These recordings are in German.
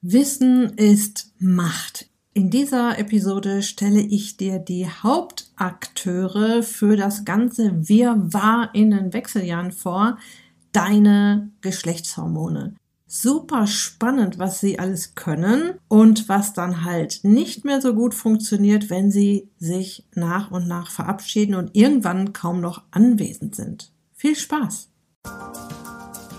Wissen ist Macht. In dieser Episode stelle ich dir die Hauptakteure für das ganze Wirrwarr in den Wechseljahren vor, deine Geschlechtshormone. Super spannend, was sie alles können und was dann halt nicht mehr so gut funktioniert, wenn sie sich nach und nach verabschieden und irgendwann kaum noch anwesend sind. Viel Spaß!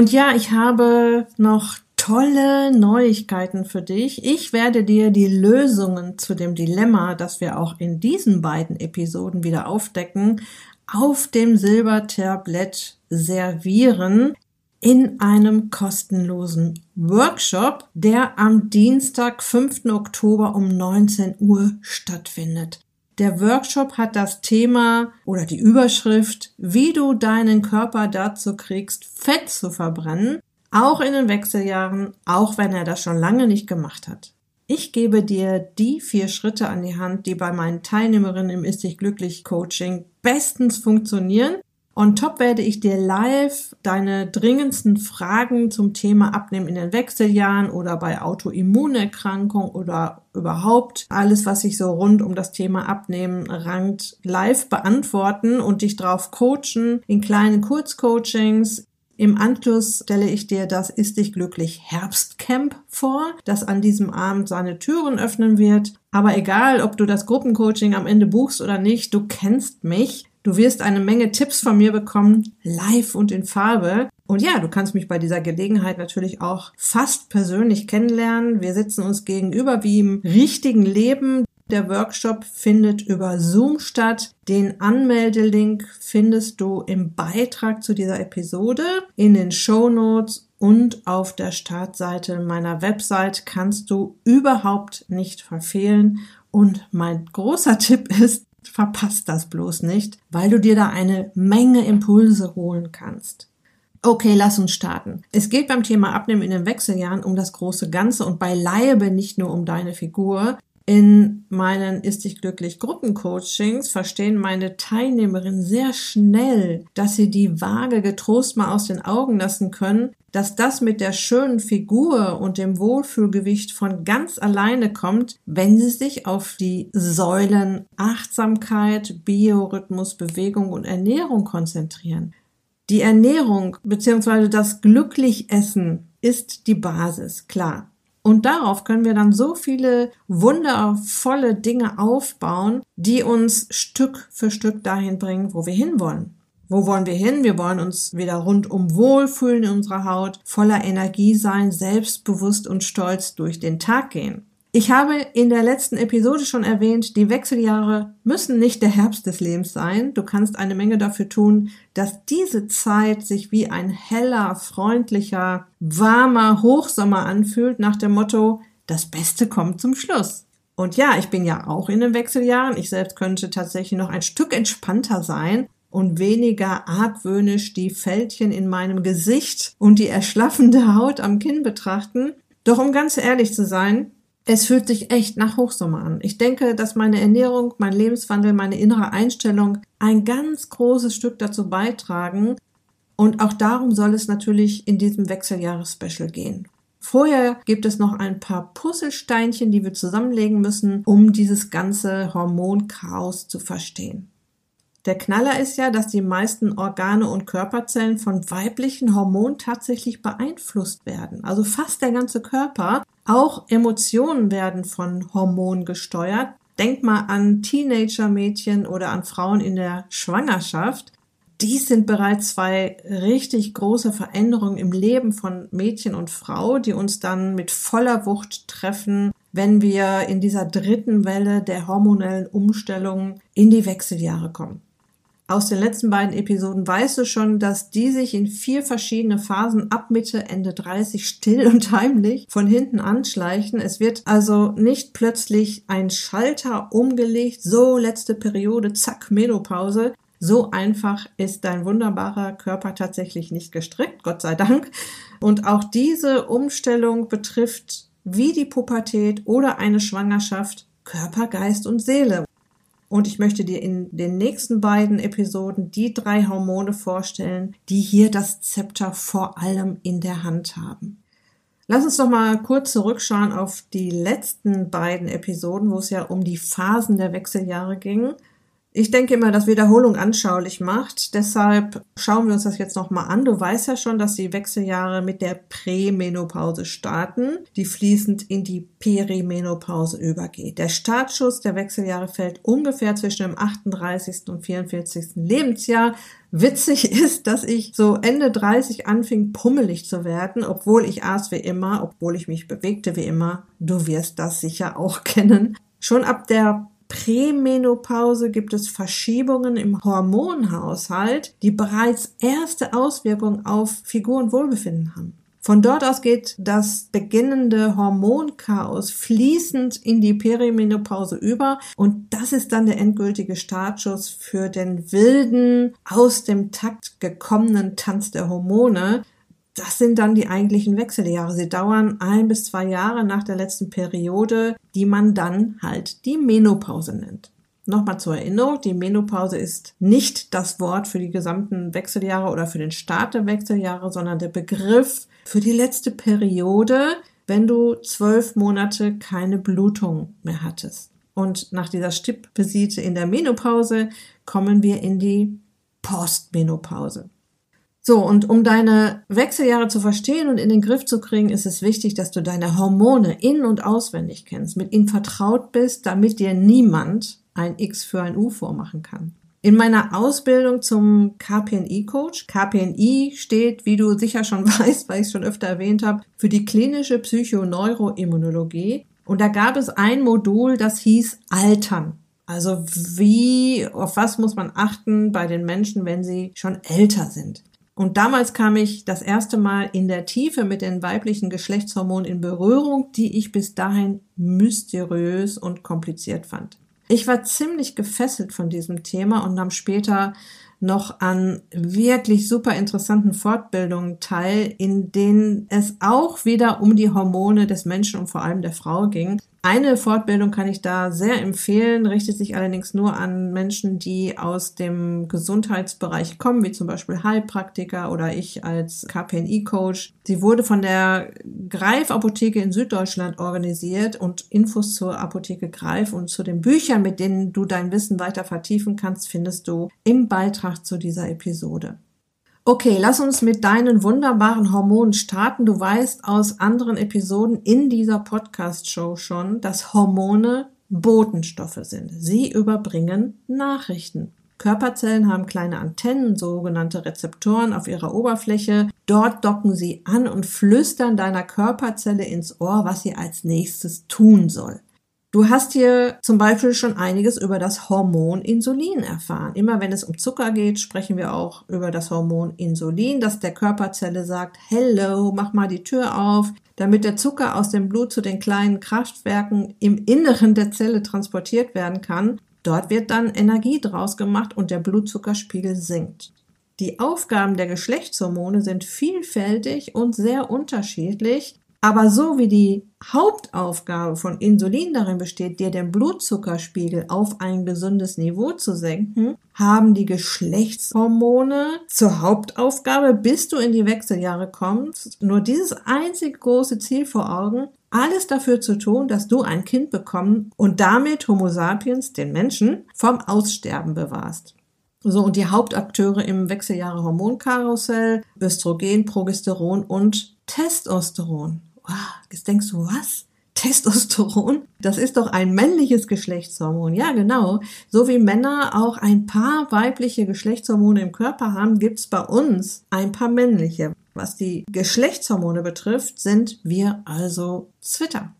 Und ja, ich habe noch tolle Neuigkeiten für dich. Ich werde dir die Lösungen zu dem Dilemma, das wir auch in diesen beiden Episoden wieder aufdecken, auf dem Silbertablett servieren in einem kostenlosen Workshop, der am Dienstag, 5. Oktober um 19 Uhr stattfindet. Der Workshop hat das Thema oder die Überschrift, wie du deinen Körper dazu kriegst, Fett zu verbrennen, auch in den Wechseljahren, auch wenn er das schon lange nicht gemacht hat. Ich gebe dir die vier Schritte an die Hand, die bei meinen Teilnehmerinnen im Ist dich glücklich Coaching bestens funktionieren On top werde ich dir live deine dringendsten Fragen zum Thema Abnehmen in den Wechseljahren oder bei Autoimmunerkrankung oder überhaupt alles, was sich so rund um das Thema Abnehmen rankt, live beantworten und dich drauf coachen in kleinen Kurzcoachings. Im Anschluss stelle ich dir das Ist dich glücklich Herbstcamp vor, das an diesem Abend seine Türen öffnen wird. Aber egal, ob du das Gruppencoaching am Ende buchst oder nicht, du kennst mich. Du wirst eine Menge Tipps von mir bekommen, live und in Farbe. Und ja, du kannst mich bei dieser Gelegenheit natürlich auch fast persönlich kennenlernen. Wir sitzen uns gegenüber wie im richtigen Leben. Der Workshop findet über Zoom statt. Den Anmeldelink findest du im Beitrag zu dieser Episode, in den Show Notes und auf der Startseite meiner Website kannst du überhaupt nicht verfehlen. Und mein großer Tipp ist, Verpasst das bloß nicht, weil du dir da eine Menge Impulse holen kannst. Okay, lass uns starten. Es geht beim Thema Abnehmen in den Wechseljahren um das große Ganze und beileibe nicht nur um deine Figur, in meinen Ist dich glücklich Gruppencoachings verstehen meine Teilnehmerinnen sehr schnell, dass sie die Waage getrost mal aus den Augen lassen können, dass das mit der schönen Figur und dem Wohlfühlgewicht von ganz alleine kommt, wenn sie sich auf die Säulen Achtsamkeit, Biorhythmus, Bewegung und Ernährung konzentrieren. Die Ernährung bzw. das Glücklichessen ist die Basis, klar. Und darauf können wir dann so viele wundervolle Dinge aufbauen, die uns Stück für Stück dahin bringen, wo wir hinwollen. Wo wollen wir hin? Wir wollen uns wieder rundum wohlfühlen in unserer Haut, voller Energie sein, selbstbewusst und stolz durch den Tag gehen. Ich habe in der letzten Episode schon erwähnt, die Wechseljahre müssen nicht der Herbst des Lebens sein. Du kannst eine Menge dafür tun, dass diese Zeit sich wie ein heller, freundlicher, warmer Hochsommer anfühlt, nach dem Motto, das Beste kommt zum Schluss. Und ja, ich bin ja auch in den Wechseljahren. Ich selbst könnte tatsächlich noch ein Stück entspannter sein und weniger argwöhnisch die Fältchen in meinem Gesicht und die erschlaffende Haut am Kinn betrachten. Doch um ganz ehrlich zu sein, es fühlt sich echt nach Hochsommer an. Ich denke, dass meine Ernährung, mein Lebenswandel, meine innere Einstellung ein ganz großes Stück dazu beitragen. Und auch darum soll es natürlich in diesem Wechseljahres-Special gehen. Vorher gibt es noch ein paar Puzzlesteinchen, die wir zusammenlegen müssen, um dieses ganze Hormonchaos zu verstehen. Der Knaller ist ja, dass die meisten Organe und Körperzellen von weiblichen Hormonen tatsächlich beeinflusst werden. Also fast der ganze Körper. Auch Emotionen werden von Hormonen gesteuert. Denk mal an Teenager-Mädchen oder an Frauen in der Schwangerschaft. Dies sind bereits zwei richtig große Veränderungen im Leben von Mädchen und Frau, die uns dann mit voller Wucht treffen, wenn wir in dieser dritten Welle der hormonellen Umstellung in die Wechseljahre kommen. Aus den letzten beiden Episoden weißt du schon, dass die sich in vier verschiedene Phasen ab Mitte, Ende 30 still und heimlich von hinten anschleichen. Es wird also nicht plötzlich ein Schalter umgelegt, so letzte Periode, zack, Menopause. So einfach ist dein wunderbarer Körper tatsächlich nicht gestrickt, Gott sei Dank. Und auch diese Umstellung betrifft wie die Pubertät oder eine Schwangerschaft Körper, Geist und Seele. Und ich möchte dir in den nächsten beiden Episoden die drei Hormone vorstellen, die hier das Zepter vor allem in der Hand haben. Lass uns doch mal kurz zurückschauen auf die letzten beiden Episoden, wo es ja um die Phasen der Wechseljahre ging. Ich denke immer, dass Wiederholung anschaulich macht. Deshalb schauen wir uns das jetzt nochmal an. Du weißt ja schon, dass die Wechseljahre mit der Prämenopause starten, die fließend in die Perimenopause übergeht. Der Startschuss der Wechseljahre fällt ungefähr zwischen dem 38. und 44. Lebensjahr. Witzig ist, dass ich so Ende 30 anfing, pummelig zu werden, obwohl ich aß wie immer, obwohl ich mich bewegte wie immer. Du wirst das sicher auch kennen. Schon ab der Prämenopause gibt es Verschiebungen im Hormonhaushalt, die bereits erste Auswirkungen auf Figur und Wohlbefinden haben. Von dort aus geht das beginnende Hormonchaos fließend in die Perimenopause über und das ist dann der endgültige Startschuss für den wilden, aus dem Takt gekommenen Tanz der Hormone, das sind dann die eigentlichen Wechseljahre. Sie dauern ein bis zwei Jahre nach der letzten Periode, die man dann halt die Menopause nennt. Nochmal zur Erinnerung, die Menopause ist nicht das Wort für die gesamten Wechseljahre oder für den Start der Wechseljahre, sondern der Begriff für die letzte Periode, wenn du zwölf Monate keine Blutung mehr hattest. Und nach dieser Stippvisite in der Menopause kommen wir in die Postmenopause. So, und um deine Wechseljahre zu verstehen und in den Griff zu kriegen, ist es wichtig, dass du deine Hormone in- und auswendig kennst, mit ihnen vertraut bist, damit dir niemand ein X für ein U vormachen kann. In meiner Ausbildung zum KPNI-Coach, KPNI steht, wie du sicher schon weißt, weil ich es schon öfter erwähnt habe, für die klinische Psychoneuroimmunologie. Und da gab es ein Modul, das hieß Altern. Also wie, auf was muss man achten bei den Menschen, wenn sie schon älter sind? Und damals kam ich das erste Mal in der Tiefe mit den weiblichen Geschlechtshormonen in Berührung, die ich bis dahin mysteriös und kompliziert fand. Ich war ziemlich gefesselt von diesem Thema und nahm später noch an wirklich super interessanten Fortbildungen teil, in denen es auch wieder um die Hormone des Menschen und vor allem der Frau ging. Eine Fortbildung kann ich da sehr empfehlen, richtet sich allerdings nur an Menschen, die aus dem Gesundheitsbereich kommen, wie zum Beispiel Heilpraktiker oder ich als KPNI-Coach. Sie wurde von der Greif Apotheke in Süddeutschland organisiert und Infos zur Apotheke Greif und zu den Büchern, mit denen du dein Wissen weiter vertiefen kannst, findest du im Beitrag zu dieser Episode. Okay, lass uns mit deinen wunderbaren Hormonen starten. Du weißt aus anderen Episoden in dieser Podcast-Show schon, dass Hormone Botenstoffe sind. Sie überbringen Nachrichten. Körperzellen haben kleine Antennen, sogenannte Rezeptoren auf ihrer Oberfläche. Dort docken sie an und flüstern deiner Körperzelle ins Ohr, was sie als nächstes tun soll. Du hast hier zum Beispiel schon einiges über das Hormon Insulin erfahren. Immer wenn es um Zucker geht, sprechen wir auch über das Hormon Insulin, das der Körperzelle sagt, hello, mach mal die Tür auf, damit der Zucker aus dem Blut zu den kleinen Kraftwerken im Inneren der Zelle transportiert werden kann. Dort wird dann Energie draus gemacht und der Blutzuckerspiegel sinkt. Die Aufgaben der Geschlechtshormone sind vielfältig und sehr unterschiedlich. Aber so wie die Hauptaufgabe von Insulin darin besteht, dir den Blutzuckerspiegel auf ein gesundes Niveau zu senken, haben die Geschlechtshormone zur Hauptaufgabe, bis du in die Wechseljahre kommst, nur dieses einzige große Ziel vor Augen, alles dafür zu tun, dass du ein Kind bekommen und damit Homo sapiens, den Menschen, vom Aussterben bewahrst. So, und die Hauptakteure im Wechseljahre Hormonkarussell, Östrogen, Progesteron und Testosteron jetzt denkst du, was? Testosteron? Das ist doch ein männliches Geschlechtshormon. Ja, genau. So wie Männer auch ein paar weibliche Geschlechtshormone im Körper haben, gibt's bei uns ein paar männliche. Was die Geschlechtshormone betrifft, sind wir also Zwitter.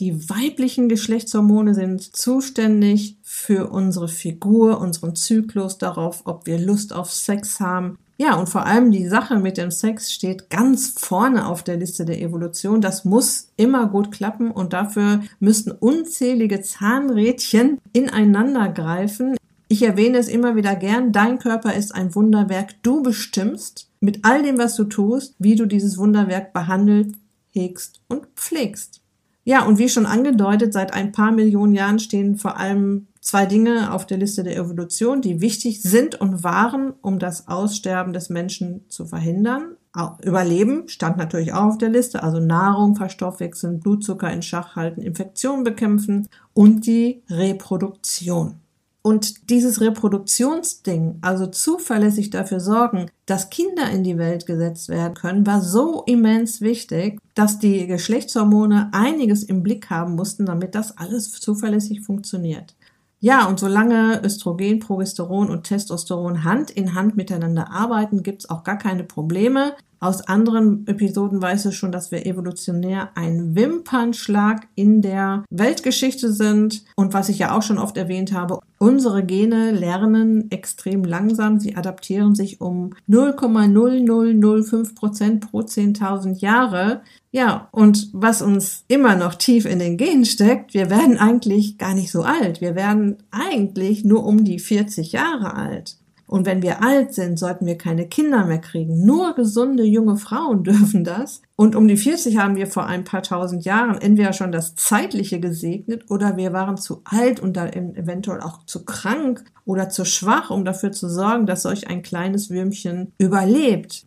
Die weiblichen Geschlechtshormone sind zuständig für unsere Figur, unseren Zyklus, darauf, ob wir Lust auf Sex haben. Ja, und vor allem die Sache mit dem Sex steht ganz vorne auf der Liste der Evolution. Das muss immer gut klappen und dafür müssten unzählige Zahnrädchen ineinander greifen. Ich erwähne es immer wieder gern. Dein Körper ist ein Wunderwerk. Du bestimmst mit all dem, was du tust, wie du dieses Wunderwerk behandelst, hegst und pflegst. Ja, und wie schon angedeutet, seit ein paar Millionen Jahren stehen vor allem zwei Dinge auf der Liste der Evolution, die wichtig sind und waren, um das Aussterben des Menschen zu verhindern. Überleben stand natürlich auch auf der Liste, also Nahrung verstoffwechseln, Blutzucker in Schach halten, Infektionen bekämpfen und die Reproduktion. Und dieses Reproduktionsding, also zuverlässig dafür sorgen, dass Kinder in die Welt gesetzt werden können, war so immens wichtig, dass die Geschlechtshormone einiges im Blick haben mussten, damit das alles zuverlässig funktioniert. Ja, und solange Östrogen, Progesteron und Testosteron Hand in Hand miteinander arbeiten, gibt's auch gar keine Probleme. Aus anderen Episoden weiß ich schon, dass wir evolutionär ein Wimpernschlag in der Weltgeschichte sind. Und was ich ja auch schon oft erwähnt habe, unsere Gene lernen extrem langsam. Sie adaptieren sich um 0,0005 Prozent pro 10.000 Jahre. Ja, und was uns immer noch tief in den Genen steckt, wir werden eigentlich gar nicht so alt. Wir werden eigentlich nur um die 40 Jahre alt. Und wenn wir alt sind, sollten wir keine Kinder mehr kriegen. Nur gesunde junge Frauen dürfen das. Und um die 40 haben wir vor ein paar tausend Jahren entweder schon das Zeitliche gesegnet oder wir waren zu alt und dann eventuell auch zu krank oder zu schwach, um dafür zu sorgen, dass solch ein kleines Würmchen überlebt.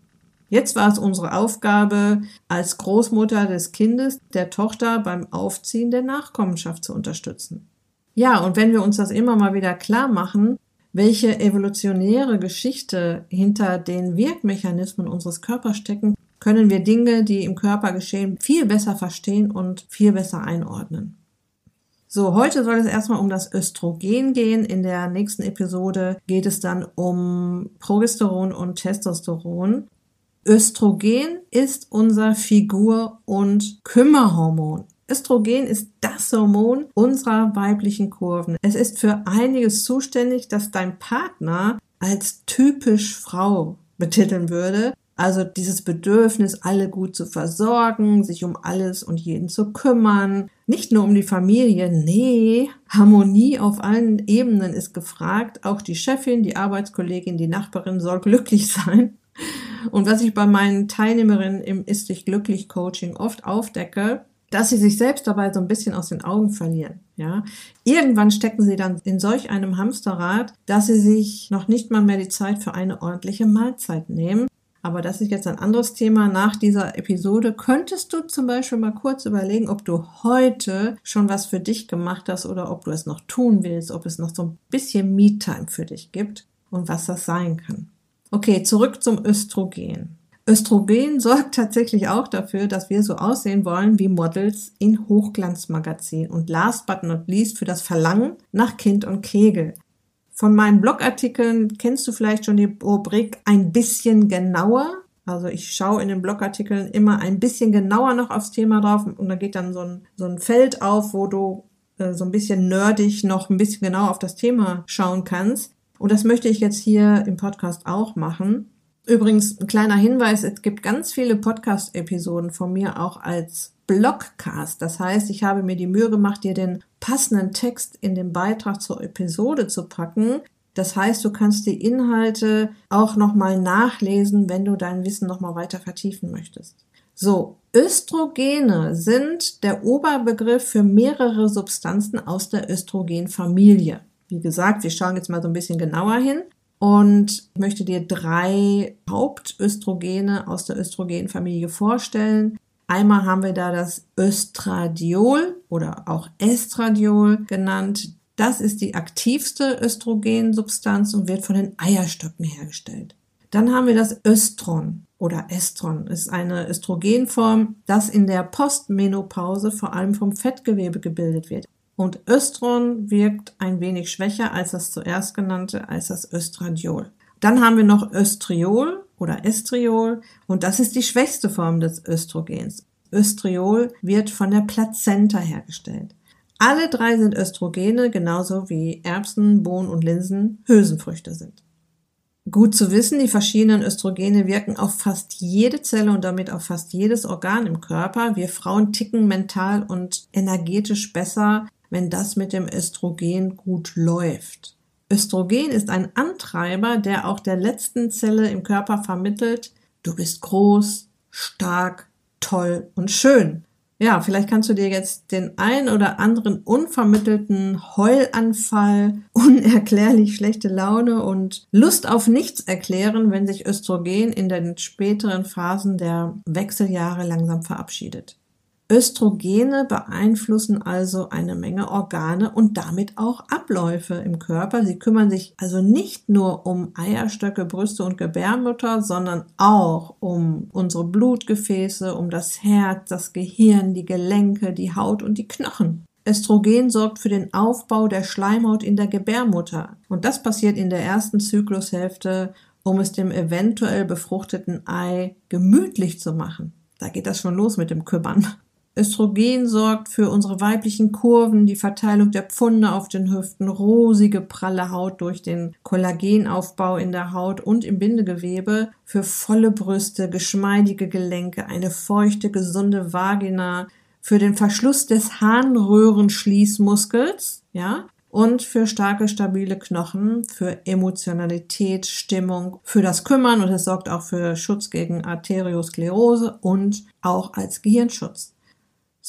Jetzt war es unsere Aufgabe, als Großmutter des Kindes, der Tochter beim Aufziehen der Nachkommenschaft zu unterstützen. Ja, und wenn wir uns das immer mal wieder klar machen, welche evolutionäre Geschichte hinter den Wirkmechanismen unseres Körpers stecken, können wir Dinge, die im Körper geschehen, viel besser verstehen und viel besser einordnen. So, heute soll es erstmal um das Östrogen gehen. In der nächsten Episode geht es dann um Progesteron und Testosteron. Östrogen ist unser Figur- und Kümmerhormon. Östrogen ist das Hormon unserer weiblichen Kurven. Es ist für einiges zuständig, dass dein Partner als typisch Frau betiteln würde. Also dieses Bedürfnis, alle gut zu versorgen, sich um alles und jeden zu kümmern. Nicht nur um die Familie, nee, Harmonie auf allen Ebenen ist gefragt. Auch die Chefin, die Arbeitskollegin, die Nachbarin soll glücklich sein. Und was ich bei meinen Teilnehmerinnen im Ist dich glücklich Coaching oft aufdecke, dass sie sich selbst dabei so ein bisschen aus den Augen verlieren. Ja, irgendwann stecken sie dann in solch einem Hamsterrad, dass sie sich noch nicht mal mehr die Zeit für eine ordentliche Mahlzeit nehmen. Aber das ist jetzt ein anderes Thema. Nach dieser Episode könntest du zum Beispiel mal kurz überlegen, ob du heute schon was für dich gemacht hast oder ob du es noch tun willst, ob es noch so ein bisschen Me-Time für dich gibt und was das sein kann. Okay, zurück zum Östrogen. Östrogen sorgt tatsächlich auch dafür, dass wir so aussehen wollen wie Models in Hochglanzmagazinen und last but not least für das Verlangen nach Kind und Kegel. Von meinen Blogartikeln kennst du vielleicht schon die Rubrik ein bisschen genauer. Also ich schaue in den Blogartikeln immer ein bisschen genauer noch aufs Thema drauf und da geht dann so ein, so ein Feld auf, wo du äh, so ein bisschen nerdig noch ein bisschen genauer auf das Thema schauen kannst. Und das möchte ich jetzt hier im Podcast auch machen. Übrigens, ein kleiner Hinweis, es gibt ganz viele Podcast-Episoden von mir auch als Blogcast. Das heißt, ich habe mir die Mühe gemacht, dir den passenden Text in den Beitrag zur Episode zu packen. Das heißt, du kannst die Inhalte auch nochmal nachlesen, wenn du dein Wissen nochmal weiter vertiefen möchtest. So, Östrogene sind der Oberbegriff für mehrere Substanzen aus der Östrogenfamilie. Wie gesagt, wir schauen jetzt mal so ein bisschen genauer hin und möchte dir drei Hauptöstrogene aus der Östrogenfamilie vorstellen. Einmal haben wir da das Östradiol oder auch Estradiol genannt. Das ist die aktivste Östrogensubstanz und wird von den Eierstöcken hergestellt. Dann haben wir das Östron oder Estron. Das ist eine Östrogenform, das in der Postmenopause vor allem vom Fettgewebe gebildet wird. Und Östron wirkt ein wenig schwächer als das zuerst genannte, als das Östradiol. Dann haben wir noch Östriol oder Estriol und das ist die schwächste Form des Östrogens. Östriol wird von der Plazenta hergestellt. Alle drei sind Östrogene, genauso wie Erbsen, Bohnen und Linsen Hülsenfrüchte sind. Gut zu wissen, die verschiedenen Östrogene wirken auf fast jede Zelle und damit auf fast jedes Organ im Körper. Wir Frauen ticken mental und energetisch besser, wenn das mit dem Östrogen gut läuft. Östrogen ist ein Antreiber, der auch der letzten Zelle im Körper vermittelt, du bist groß, stark, toll und schön. Ja, vielleicht kannst du dir jetzt den ein oder anderen unvermittelten Heulanfall, unerklärlich schlechte Laune und Lust auf nichts erklären, wenn sich Östrogen in den späteren Phasen der Wechseljahre langsam verabschiedet. Östrogene beeinflussen also eine Menge Organe und damit auch Abläufe im Körper. Sie kümmern sich also nicht nur um Eierstöcke, Brüste und Gebärmutter, sondern auch um unsere Blutgefäße, um das Herz, das Gehirn, die Gelenke, die Haut und die Knochen. Östrogen sorgt für den Aufbau der Schleimhaut in der Gebärmutter. Und das passiert in der ersten Zyklushälfte, um es dem eventuell befruchteten Ei gemütlich zu machen. Da geht das schon los mit dem Kümmern. Östrogen sorgt für unsere weiblichen Kurven, die Verteilung der Pfunde auf den Hüften, rosige, pralle Haut durch den Kollagenaufbau in der Haut und im Bindegewebe, für volle Brüste, geschmeidige Gelenke, eine feuchte, gesunde Vagina, für den Verschluss des Harnröhrenschließmuskels, ja, und für starke, stabile Knochen, für Emotionalität, Stimmung, für das Kümmern und es sorgt auch für Schutz gegen Arteriosklerose und auch als Gehirnschutz.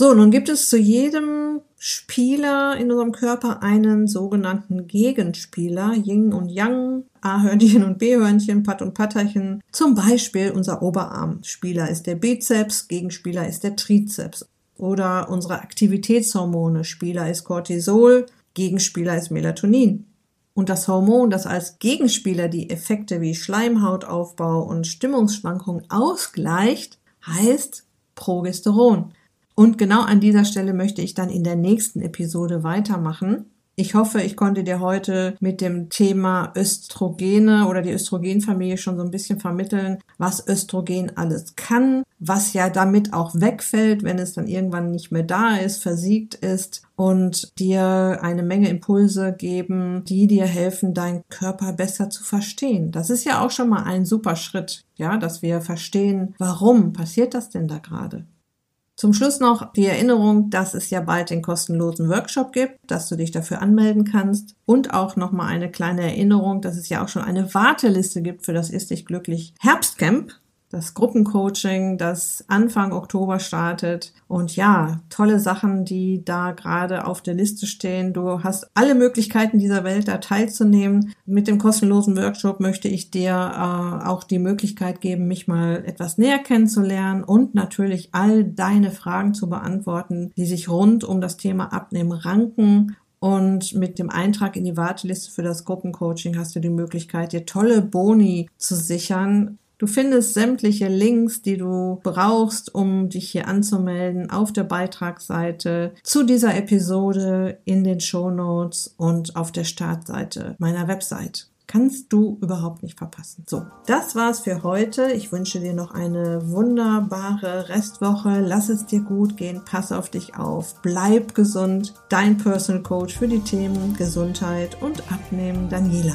So, nun gibt es zu jedem Spieler in unserem Körper einen sogenannten Gegenspieler, Yin und Yang, A-Hörnchen und B-Hörnchen, Patt und Patterchen. Zum Beispiel unser Oberarmspieler ist der Bizeps, Gegenspieler ist der Trizeps. Oder unsere Aktivitätshormone, Spieler ist Cortisol, Gegenspieler ist Melatonin. Und das Hormon, das als Gegenspieler die Effekte wie Schleimhautaufbau und Stimmungsschwankungen ausgleicht, heißt Progesteron. Und genau an dieser Stelle möchte ich dann in der nächsten Episode weitermachen. Ich hoffe, ich konnte dir heute mit dem Thema Östrogene oder die Östrogenfamilie schon so ein bisschen vermitteln, was Östrogen alles kann, was ja damit auch wegfällt, wenn es dann irgendwann nicht mehr da ist, versiegt ist und dir eine Menge Impulse geben, die dir helfen, deinen Körper besser zu verstehen. Das ist ja auch schon mal ein super Schritt, ja, dass wir verstehen, warum passiert das denn da gerade? Zum Schluss noch die Erinnerung, dass es ja bald den kostenlosen Workshop gibt, dass du dich dafür anmelden kannst. Und auch nochmal eine kleine Erinnerung, dass es ja auch schon eine Warteliste gibt für das Ist dich glücklich Herbstcamp das Gruppencoaching, das Anfang Oktober startet. Und ja, tolle Sachen, die da gerade auf der Liste stehen. Du hast alle Möglichkeiten dieser Welt, da teilzunehmen. Mit dem kostenlosen Workshop möchte ich dir äh, auch die Möglichkeit geben, mich mal etwas näher kennenzulernen und natürlich all deine Fragen zu beantworten, die sich rund um das Thema Abnehmen ranken und mit dem Eintrag in die Warteliste für das Gruppencoaching hast du die Möglichkeit, dir tolle Boni zu sichern. Du findest sämtliche Links, die du brauchst, um dich hier anzumelden, auf der Beitragsseite zu dieser Episode in den Show Notes und auf der Startseite meiner Website. Kannst du überhaupt nicht verpassen. So, das war's für heute. Ich wünsche dir noch eine wunderbare Restwoche. Lass es dir gut gehen. Pass auf dich auf. Bleib gesund. Dein Personal Coach für die Themen Gesundheit und Abnehmen, Daniela.